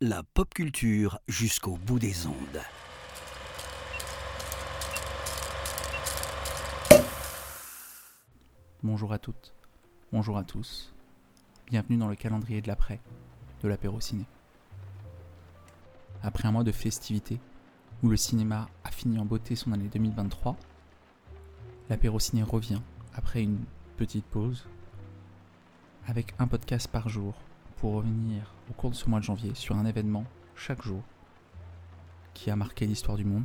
La pop culture jusqu'au bout des ondes. Bonjour à toutes, bonjour à tous. Bienvenue dans le calendrier de l'après de l'apéro ciné. Après un mois de festivités où le cinéma a fini en beauté son année 2023, l'apéro ciné revient après une petite pause avec un podcast par jour pour revenir au cours de ce mois de janvier sur un événement chaque jour qui a marqué l'histoire du monde,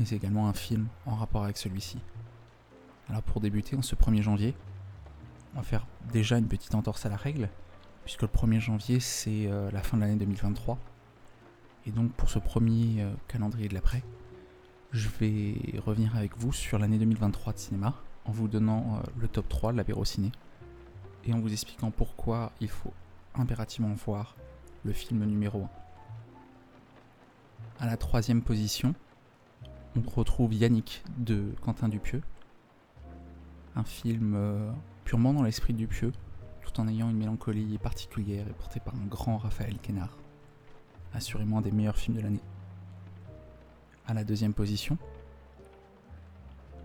mais également un film en rapport avec celui-ci. Alors pour débuter, en ce 1er janvier, on va faire déjà une petite entorse à la règle, puisque le 1er janvier c'est euh, la fin de l'année 2023. Et donc pour ce premier euh, calendrier de l'après, je vais revenir avec vous sur l'année 2023 de cinéma, en vous donnant euh, le top 3 de l'apéro ciné, et en vous expliquant pourquoi il faut impérativement voir le film numéro 1. À la troisième position, on retrouve Yannick de Quentin Dupieux, un film euh, purement dans l'esprit Dupieux, tout en ayant une mélancolie particulière et porté par un grand Raphaël Quénard. Assurément un des meilleurs films de l'année. À la deuxième position,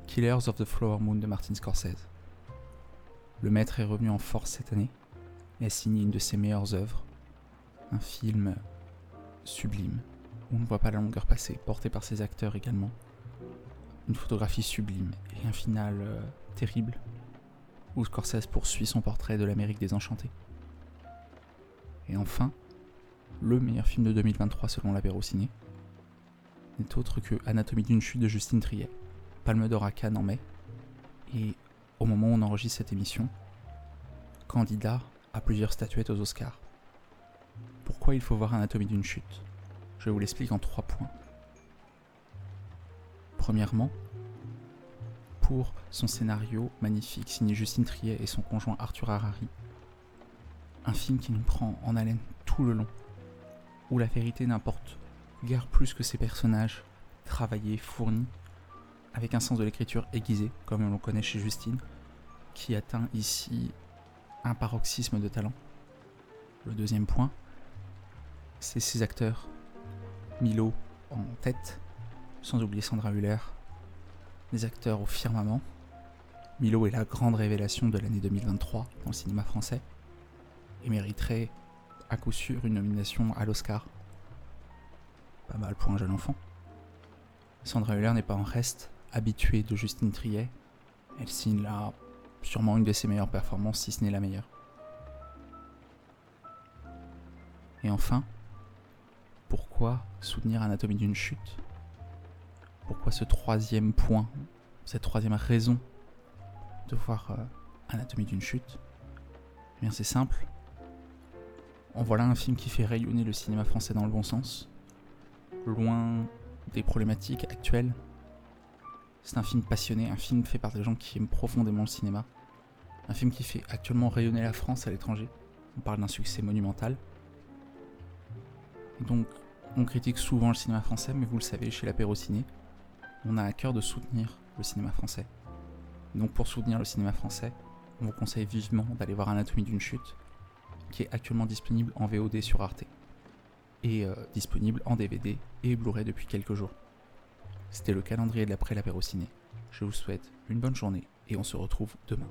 Killers of the Flower Moon de Martin Scorsese. Le maître est revenu en force cette année et a signé une de ses meilleures œuvres, un film sublime, où on ne voit pas la longueur passer, porté par ses acteurs également. Une photographie sublime et un final euh, terrible, où Scorsese poursuit son portrait de l'Amérique désenchantée. Et enfin, le meilleur film de 2023 selon l'apéro ciné, n'est autre que Anatomie d'une chute de Justine Triet, Palme d'Or à Cannes en mai, et au moment où on enregistre cette émission, candidat à plusieurs statuettes aux Oscars. Pourquoi il faut voir Anatomie d'une chute? Je vous l'explique en trois points. Premièrement, pour son scénario magnifique signé Justine Triet et son conjoint Arthur Harari, un film qui nous prend en haleine tout le long, où la vérité n'importe guère plus que ses personnages travaillés, fournis, avec un sens de l'écriture aiguisé, comme on le connaît chez Justine, qui atteint ici un paroxysme de talent. Le deuxième point, c'est ses acteurs. Milo en tête, sans oublier Sandra Hüller, des acteurs au firmament. Milo est la grande révélation de l'année 2023 dans le cinéma français et mériterait à coup sûr une nomination à l'Oscar. Pas mal pour un jeune enfant. Sandra Hüller n'est pas en reste, habituée de Justine Triet. Elle signe là sûrement une de ses meilleures performances, si ce n'est la meilleure. Et enfin, pourquoi soutenir Anatomie d'une chute? Pourquoi ce troisième point, cette troisième raison de voir euh, Anatomie d'une chute? Eh bien c'est simple. En voilà un film qui fait rayonner le cinéma français dans le bon sens, loin des problématiques actuelles c'est un film passionné, un film fait par des gens qui aiment profondément le cinéma. Un film qui fait actuellement rayonner la France à l'étranger. On parle d'un succès monumental. Donc, on critique souvent le cinéma français, mais vous le savez, chez l'apéro ciné, on a à cœur de soutenir le cinéma français. Donc, pour soutenir le cinéma français, on vous conseille vivement d'aller voir Anatomie d'une chute, qui est actuellement disponible en VOD sur Arte, et euh, disponible en DVD et Blu-ray depuis quelques jours. C'était le calendrier de l'après l'apéro ciné. Je vous souhaite une bonne journée et on se retrouve demain.